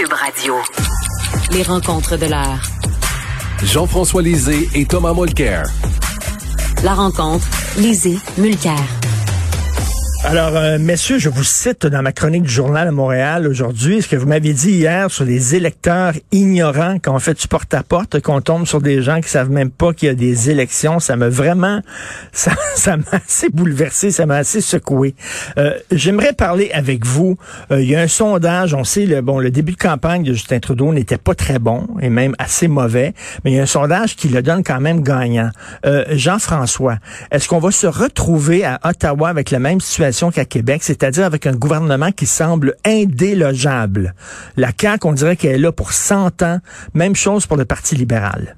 Cube Radio. Les rencontres de l'heure. Jean-François Lisée et Thomas Mulcair. La rencontre, Lisée, Mulcair. Alors, euh, messieurs, je vous cite dans ma chronique du journal à Montréal aujourd'hui ce que vous m'aviez dit hier sur les électeurs ignorants quand fait du porte-à-porte, qu'on tombe sur des gens qui savent même pas qu'il y a des élections. Ça m'a vraiment, ça, ça m'a assez bouleversé, ça m'a assez secoué. Euh, J'aimerais parler avec vous. Euh, il y a un sondage, on sait, le, bon, le début de campagne de Justin Trudeau n'était pas très bon et même assez mauvais, mais il y a un sondage qui le donne quand même gagnant. Euh, Jean-François, est-ce qu'on va se retrouver à Ottawa avec la même situation qu'à Québec, c'est-à-dire avec un gouvernement qui semble indélogeable. La CAQ, on dirait qu'elle est là pour 100 ans. Même chose pour le Parti libéral.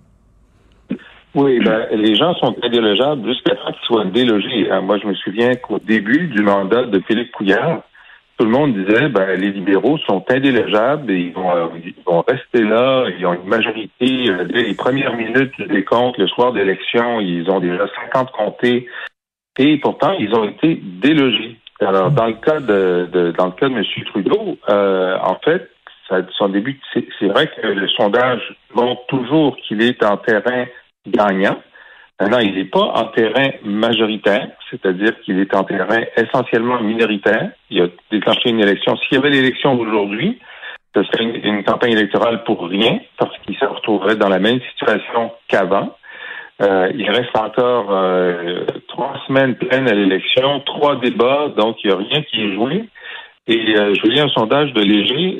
Oui, ben, les gens sont indélogeables jusqu'à ce qu'ils soient délogés. Hein, moi, je me souviens qu'au début du mandat de Philippe Couillard, tout le monde disait ben, les libéraux sont indélogeables et ils vont, euh, rester là. Ils ont une majorité euh, dès les premières minutes des comptes le soir d'élection. Ils ont déjà 50 comtés et pourtant, ils ont été délogés. Alors, dans le cas de, de dans le cas de M. Trudeau, euh, en fait, ça, son début, c'est vrai que le sondage montre toujours qu'il est en terrain gagnant. Maintenant, il n'est pas en terrain majoritaire, c'est-à-dire qu'il est en terrain essentiellement minoritaire. Il a déclenché une élection. S'il y avait l'élection d'aujourd'hui, ce serait une, campagne électorale pour rien, parce qu'il se retrouverait dans la même situation qu'avant. Euh, il reste encore euh, trois semaines pleines à l'élection, trois débats, donc il n'y a rien qui est joué. Et euh, je lis un sondage de Léger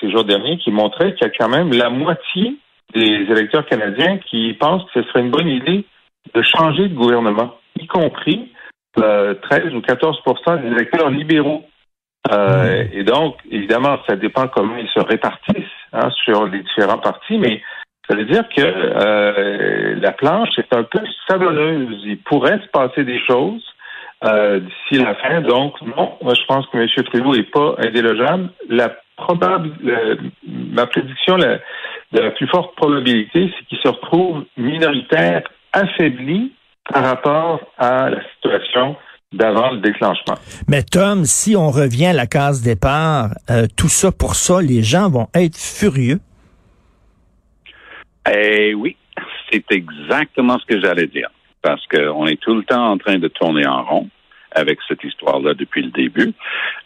ces jours derniers qui montrait qu'il y a quand même la moitié des électeurs canadiens qui pensent que ce serait une bonne idée de changer de gouvernement, y compris 13 ou 14% des électeurs libéraux. et donc, évidemment, ça dépend comment ils se répartissent hein, sur les différents partis, mais ça veut dire que euh, la planche est un peu savonneuse. Il pourrait se passer des choses euh, d'ici la fin. Donc, non, moi, je pense que M. Trudeau n'est pas indélogeable. La probable, ma prédiction, la, de la plus forte probabilité, c'est qu'il se retrouve minoritaire, affaibli par rapport à la situation d'avant le déclenchement. Mais Tom, si on revient à la case départ, euh, tout ça pour ça, les gens vont être furieux. Eh oui, c'est exactement ce que j'allais dire. Parce qu'on est tout le temps en train de tourner en rond avec cette histoire-là depuis le début.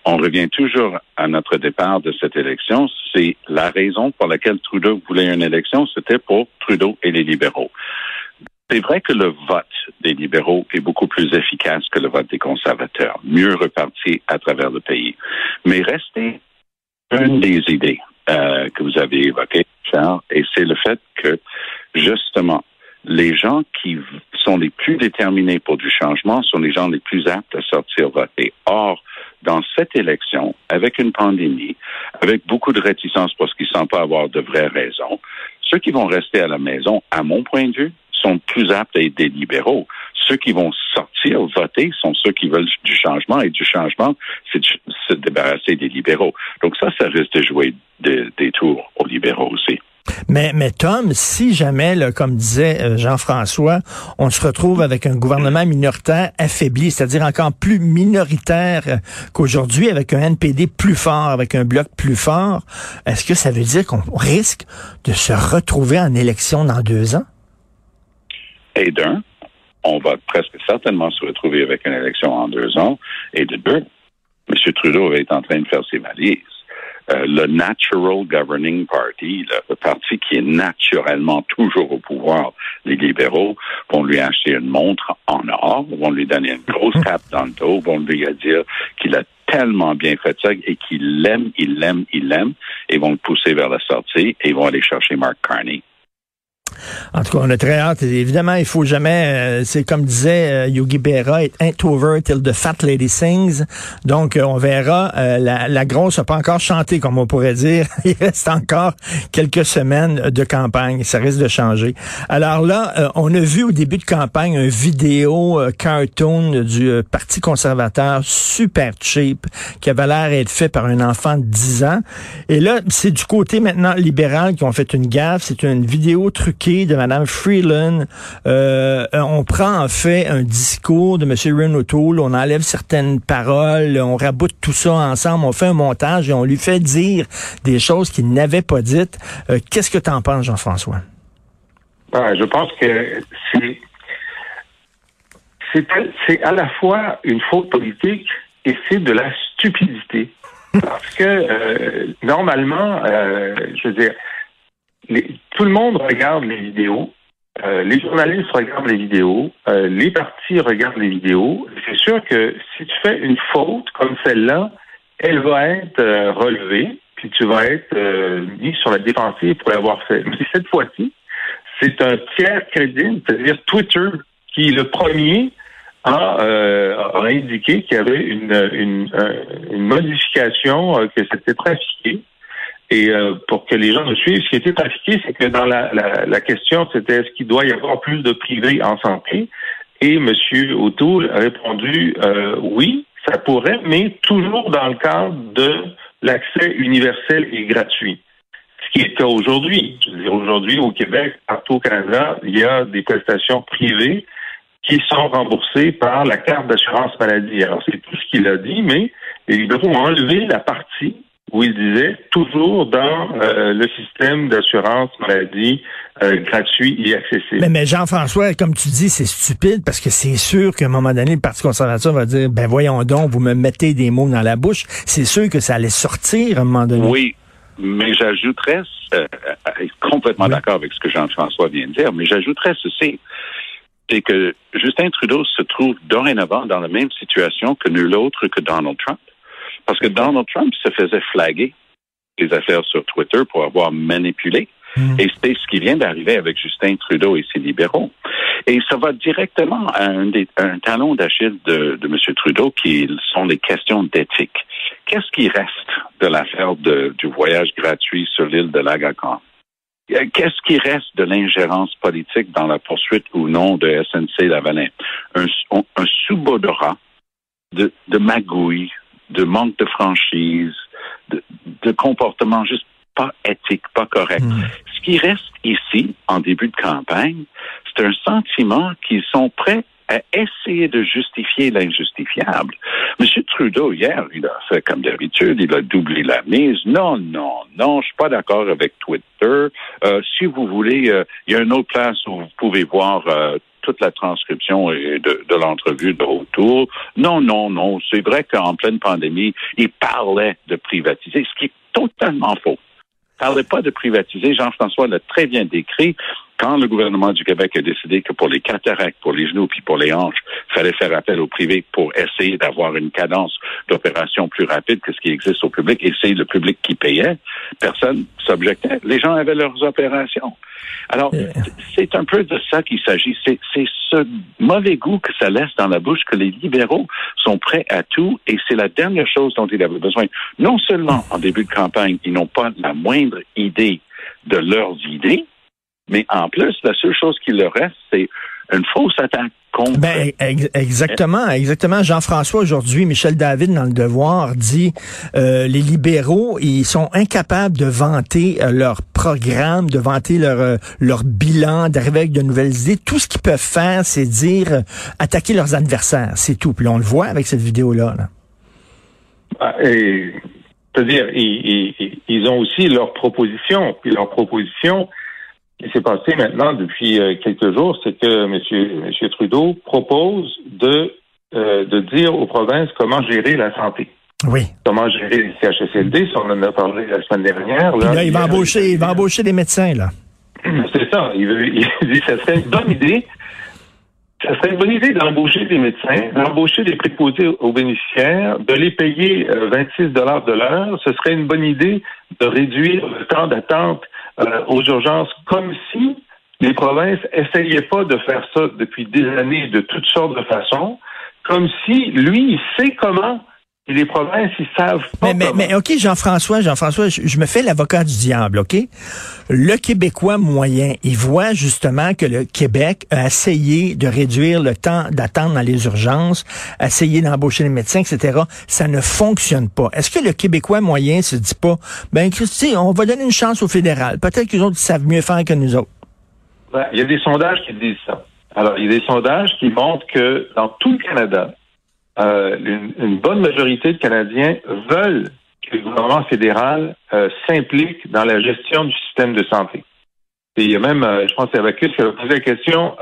On revient toujours à notre départ de cette élection. C'est la raison pour laquelle Trudeau voulait une élection, c'était pour Trudeau et les libéraux. C'est vrai que le vote des libéraux est beaucoup plus efficace que le vote des conservateurs, mieux reparti à travers le pays. Mais restez une des idées euh, que vous avez évoquées, Charles, et c'est le fait que, justement, les gens qui sont les plus déterminés pour du changement sont les gens les plus aptes à sortir voter. Or, dans cette élection, avec une pandémie, avec beaucoup de réticence parce qu'ils ne semblent pas avoir de vraies raisons, ceux qui vont rester à la maison, à mon point de vue, sont plus aptes à être des libéraux. Ceux qui vont sortir voter sont ceux qui veulent du changement et du changement, c'est se débarrasser des libéraux. Donc ça, ça risque de jouer des tours aux libéraux aussi. Mais, mais Tom, si jamais, comme disait euh, Jean-François, on se retrouve avec un gouvernement minoritaire affaibli, c'est-à-dire encore plus minoritaire euh, qu'aujourd'hui, avec un NPD plus fort, avec un bloc plus fort, est-ce que ça veut dire qu'on risque de se retrouver en élection dans deux ans? Et d'un, on va presque certainement se retrouver avec une élection en deux ans. Et de deux, M. Trudeau est en train de faire ses valises. Euh, le Natural Governing Party, le, parti qui est naturellement toujours au pouvoir, les libéraux, vont lui acheter une montre en or, vont lui donner une grosse tape dans le dos, vont lui dire qu'il a tellement bien fait ça et qu'il l'aime, il l'aime, il l'aime, et vont le pousser vers la sortie et vont aller chercher Mark Carney. En tout cas, on a très hâte. Évidemment, il faut jamais, euh, c'est comme disait euh, Yogi Berra, it ain't over till the fat lady sings. Donc, euh, on verra. La, la, grosse n'a pas encore chanté, comme on pourrait dire. il reste encore quelques semaines de campagne. Ça risque de changer. Alors là, on a vu au début de campagne une vidéo cartoon du Parti conservateur super cheap qui avait l'air d'être fait par un enfant de 10 ans. Et là, c'est du côté maintenant libéral qui ont fait une gaffe. C'est une vidéo truquée de Mme Freeland. Euh, on prend en fait un discours de M. Ren on enlève certaines paroles, on raboute tout ça ensemble, on fait un montage et on lui fait dire des choses qu'il n'avait pas dites. Euh, qu'est-ce que tu en penses, Jean-François? Ah, je pense que c'est c'est à la fois une faute politique et c'est de la stupidité. Parce que euh, normalement, euh, je veux dire, tout le monde regarde les vidéos, euh, les journalistes regardent les vidéos, les partis regardent les vidéos. C'est sûr que si tu fais une faute comme celle-là, elle va être relevée, puis tu vas être mis sur la défensive pour l'avoir fait. Mais cette fois-ci, c'est un tiers crédible, c'est-à-dire Twitter, qui le premier euh, a, indiqué qu'il y avait une, une, une modification, euh, que c'était trafiqué. Et euh, pour que les gens nous suivent, ce qui était trafiqué, c'est que dans la, la, la question, c'était est-ce qu'il doit y avoir plus de privés en santé? Et M. O'Toole a répondu oui, ça pourrait, mais toujours dans le cadre de l'accès universel et gratuit. Ce qui est le cas aujourd'hui. Je veux dire, aujourd'hui, au Québec, partout au Canada, il y a des prestations privées qui sont remboursés par la carte d'assurance maladie. Alors, c'est tout ce qu'il a dit, mais libéraux ont enlevé la partie où il disait toujours dans euh, le système d'assurance maladie euh, gratuit et accessible. Mais, mais Jean-François, comme tu dis, c'est stupide parce que c'est sûr qu'à un moment donné, le Parti conservateur va dire, ben voyons donc, vous me mettez des mots dans la bouche. C'est sûr que ça allait sortir à un moment donné. Oui, mais j'ajouterais, euh, complètement d'accord avec ce que Jean-François vient de dire, mais j'ajouterais ceci c'est que Justin Trudeau se trouve dorénavant dans la même situation que nul autre que Donald Trump. Parce que Donald Trump se faisait flaguer les affaires sur Twitter pour avoir manipulé. Hmm. Et c'est ce qui vient d'arriver avec Justin Trudeau et ses libéraux. Et ça va directement à un, un talon d'Achille de, de M. Trudeau qui sont les questions d'éthique. Qu'est-ce qui reste de l'affaire du voyage gratuit sur l'île de l'Agacan? Euh, qu'est-ce qui reste de l'ingérence politique dans la poursuite ou non de SNC-Lavalin? Un, un sous-bodorat de, de magouille, de manque de franchise, de, de comportement juste pas éthique, pas correct. Hmm. Ce qui reste ici, en début de campagne, c'est un sentiment qu'ils sont prêts à essayer de justifier l'injustifiable. M. Trudeau, hier, il a fait comme d'habitude, il a doublé la mise. Non, non, non, je suis pas d'accord avec Twitter. Euh, si vous voulez, euh, il y a une autre place où vous pouvez voir euh, toute la transcription de, de l'entrevue de retour. Non, non, non, c'est vrai qu'en pleine pandémie, il parlait de privatiser, ce qui est totalement faux. Il parlait pas de privatiser. Jean-François l'a très bien décrit quand le gouvernement du Québec a décidé que pour les cataractes, pour les genoux puis pour les hanches, il fallait faire appel au privé pour essayer d'avoir une cadence d'opération plus rapide que ce qui existe au public, et c'est le public qui payait, personne s'objectait. Les gens avaient leurs opérations. Alors, c'est un peu de ça qu'il s'agit. C'est ce mauvais goût que ça laisse dans la bouche que les libéraux sont prêts à tout, et c'est la dernière chose dont ils avaient besoin. Non seulement en début de campagne, ils n'ont pas la moindre idée de leurs idées, mais en plus, la seule chose qui leur reste, c'est une fausse attaque contre. Ben, exactement, exactement. Jean-François, aujourd'hui, Michel David, dans Le Devoir, dit euh, les libéraux, ils sont incapables de vanter euh, leur programme, de vanter leur, euh, leur bilan, d'arriver avec de nouvelles idées. Tout ce qu'ils peuvent faire, c'est dire attaquer leurs adversaires. C'est tout. Puis on le voit avec cette vidéo-là. Là. Ah, c'est-à-dire, ils, ils, ils, ont aussi leurs propositions. Puis leurs propositions, ce qui s'est passé maintenant depuis euh, quelques jours, c'est que M. Monsieur, Trudeau propose de, euh, de dire aux provinces comment gérer la santé. Oui. Comment gérer les CHSLD, on en a parlé la semaine dernière. Là, il va embaucher, il va embaucher des médecins, là. C'est ça. Il, veut, il dit que ça serait une bonne idée. Ça serait une bonne idée d'embaucher des médecins, d'embaucher des préposés aux bénéficiaires, de les payer 26 euh, dollars de l'heure. Ce serait une bonne idée de réduire le temps d'attente euh, aux urgences, comme si les provinces essayaient pas de faire ça depuis des années de toutes sortes de façons, comme si lui, il sait comment et les provinces, ils savent pas. Mais, mais, mais OK, Jean-François, Jean-François, je, me fais l'avocat du diable, OK? Le Québécois moyen, il voit justement que le Québec a essayé de réduire le temps d'attente dans les urgences, essayé d'embaucher les médecins, etc. Ça ne fonctionne pas. Est-ce que le Québécois moyen se dit pas, ben, Christy, on va donner une chance au fédéral. Peut-être qu'ils autres savent mieux faire que nous autres. Ben, il y a des sondages qui disent ça. Alors, il y a des sondages qui montrent que dans tout le Canada, euh, une, bonne majorité de Canadiens veulent que le gouvernement fédéral euh, s'implique dans la gestion du système de santé. Et il y a même, euh, je pense que c'est Abacus qui a posé la question,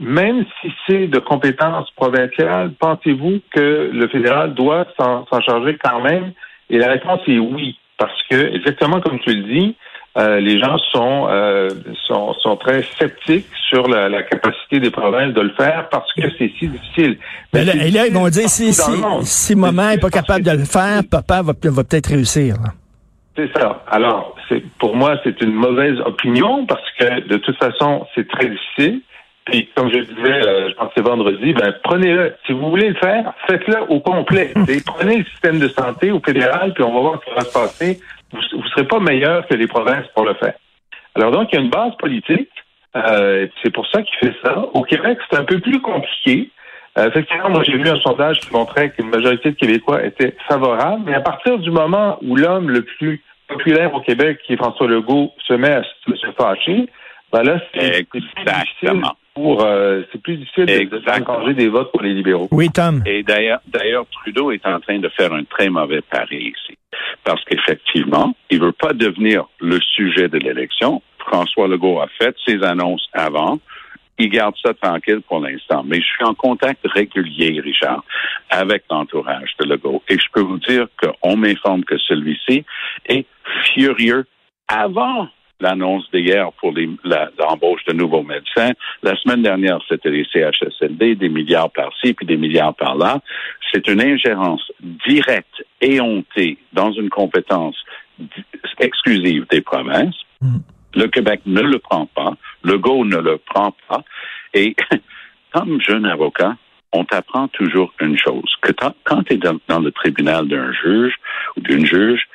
même si c'est de compétences provinciales, pensez-vous que le fédéral doit s'en charger quand même? Et la réponse est oui, parce que, exactement comme tu le dis, euh, les gens sont, euh, sont, sont très sceptiques sur la, la, capacité des provinces de le faire parce que c'est si difficile. Mais là, et là, ils vont dire si, si, si maman n'est pas capable de le faire, papa va, va peut-être réussir. C'est ça. Alors, c'est pour moi, c'est une mauvaise opinion parce que de toute façon, c'est très difficile. Puis, comme je disais, euh, je pense que vendredi, ben prenez-le. Si vous voulez le faire, faites-le au complet. Et prenez le système de santé au fédéral, puis on va voir ce qui va se passer vous ne serez pas meilleur que les provinces pour le faire. Alors donc, il y a une base politique. Euh, c'est pour ça qu'il fait ça. Au Québec, c'est un peu plus compliqué. Euh, effectivement, moi, j'ai vu un sondage qui montrait qu'une majorité de Québécois était favorable, mais à partir du moment où l'homme le plus populaire au Québec, qui est François Legault, se met à se fâcher, ben là, c'est Exactement pour euh, c'est plus difficile de des votes pour les libéraux. Oui, Tom. Et d'ailleurs, d'ailleurs, Trudeau est en train de faire un très mauvais pari ici. Parce qu'effectivement, il veut pas devenir le sujet de l'élection. François Legault a fait ses annonces avant. Il garde ça tranquille pour l'instant. Mais je suis en contact régulier, Richard, avec l'entourage de Legault. Et je peux vous dire qu'on m'informe que celui-ci est furieux avant l'annonce d'hier pour l'embauche de nouveaux médecins. La semaine dernière, c'était les CHSLD, des milliards par-ci, puis des milliards par-là. C'est une ingérence directe et hontée dans une compétence exclusive des provinces. Mm. Le Québec ne le prend pas. Le GO ne le prend pas. Et comme jeune avocat, on t'apprend toujours une chose, que quand tu es dans le tribunal d'un juge ou d'une juge,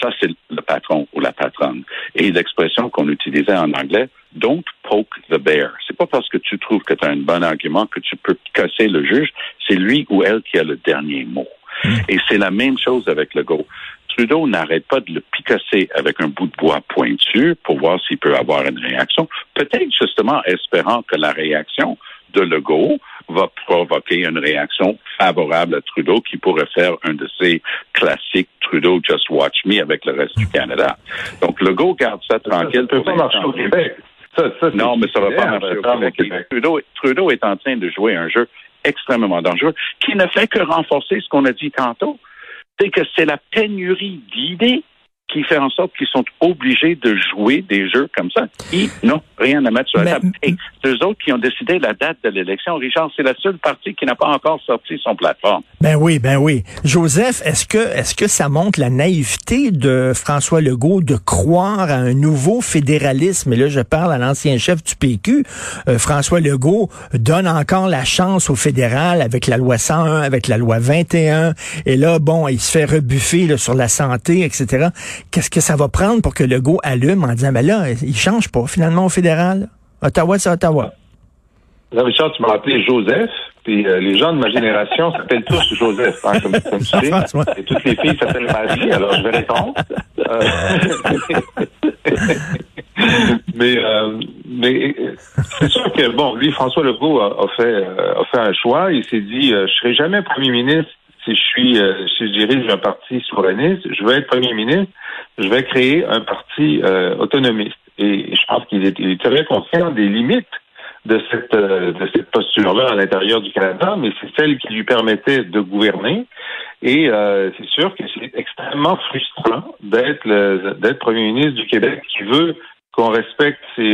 ça, c'est le patron ou la patronne. Et l'expression qu'on utilisait en anglais, don't poke the bear. C'est pas parce que tu trouves que tu as un bon argument que tu peux casser le juge. C'est lui ou elle qui a le dernier mot. Hmm. Et c'est la même chose avec le go. Trudeau n'arrête pas de le picasser avec un bout de bois pointu pour voir s'il peut avoir une réaction. Peut-être justement espérant que la réaction de Legault va provoquer une réaction favorable à Trudeau qui pourrait faire un de ces classiques Trudeau Just Watch Me avec le reste du Canada. Donc Legault garde ça tranquille. Ça peut pas marcher au Québec. non, mais ça va pas marcher au Québec. Trudeau, Trudeau est en train de jouer un jeu extrêmement dangereux qui ne fait que renforcer ce qu'on a dit tantôt. C'est que c'est la pénurie d'idées qui fait en sorte qu'ils sont obligés de jouer des jeux comme ça. Ils n'ont rien à mettre sur la table. Et eux autres qui ont décidé la date de l'élection. Richard, c'est la seule partie qui n'a pas encore sorti son plateforme. Ben oui, ben oui. Joseph, est-ce que est-ce que ça montre la naïveté de François Legault de croire à un nouveau fédéralisme? Et là, je parle à l'ancien chef du PQ. Euh, François Legault donne encore la chance au fédéral avec la loi 101, avec la loi 21. Et là, bon, il se fait rebuffer sur la santé, etc qu'est-ce que ça va prendre pour que Legault allume en disant, ben là, il change pas finalement au fédéral. Ottawa, c'est Ottawa. Là, Richard, tu m'as appelé Joseph, puis euh, les gens de ma génération s'appellent tous Joseph, hein, comme, tu sais. Et toutes les filles s'appellent Marie, alors je vais répondre. Euh, mais euh, mais c'est sûr que, bon, lui, François Legault a, fait, a fait un choix. Il s'est dit, je serai jamais premier ministre si je suis, si je dirige un parti souverainiste. Je veux être premier ministre je vais créer un parti euh, autonomiste. Et je pense qu'il est, très conscient des limites de cette, euh, de cette posture-là à l'intérieur du Canada, mais c'est celle qui lui permettait de gouverner. Et euh, c'est sûr que c'est extrêmement frustrant d'être d'être premier ministre du Québec qui veut qu'on respecte ses,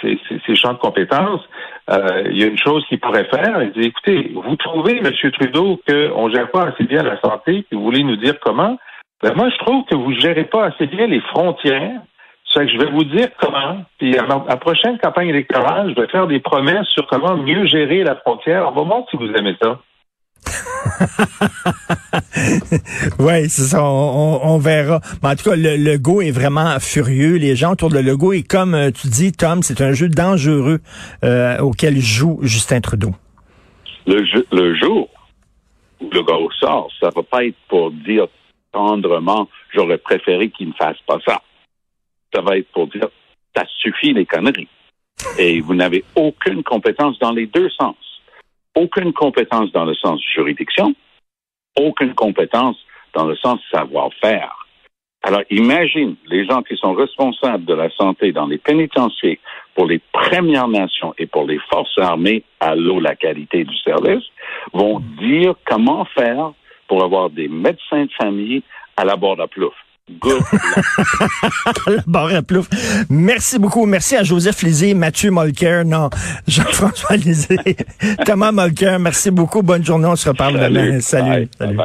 ses, ses, champs de compétences. il y a une chose qu'il pourrait faire. Il dit écoutez, vous trouvez, M. Trudeau, qu'on ne gère pas assez bien la santé, puis vous voulez nous dire comment? Ben moi, je trouve que vous ne gérez pas assez bien les frontières. C'est que je vais vous dire comment. Puis à la prochaine campagne électorale, je vais faire des promesses sur comment mieux gérer la frontière. On va voir si vous aimez ça. oui, c'est ça, on, verra. Mais en tout cas, le, logo est vraiment furieux. Les gens autour de le logo et comme euh, tu dis, Tom, c'est un jeu dangereux euh, auquel joue Justin Trudeau. Le, le jour où le gars sort, ça va pas être pour dire tendrement, j'aurais préféré qu'il ne fasse pas ça. Ça va être pour dire, ça suffit les conneries. Et vous n'avez aucune compétence dans les deux sens. Aucune compétence dans le sens juridiction, aucune compétence dans le sens savoir-faire. Alors, imagine les gens qui sont responsables de la santé dans les pénitenciers pour les Premières Nations et pour les forces armées, à l'eau, la qualité du service, vont dire comment faire pour avoir des médecins de famille à la bord de plouf. Good la barre à plouf. Merci beaucoup. Merci à Joseph Lisée, Mathieu Molker, non, Jean-François Lisée, Thomas Molker. Merci beaucoup. Bonne journée. On se reparle demain. Salut. Salut.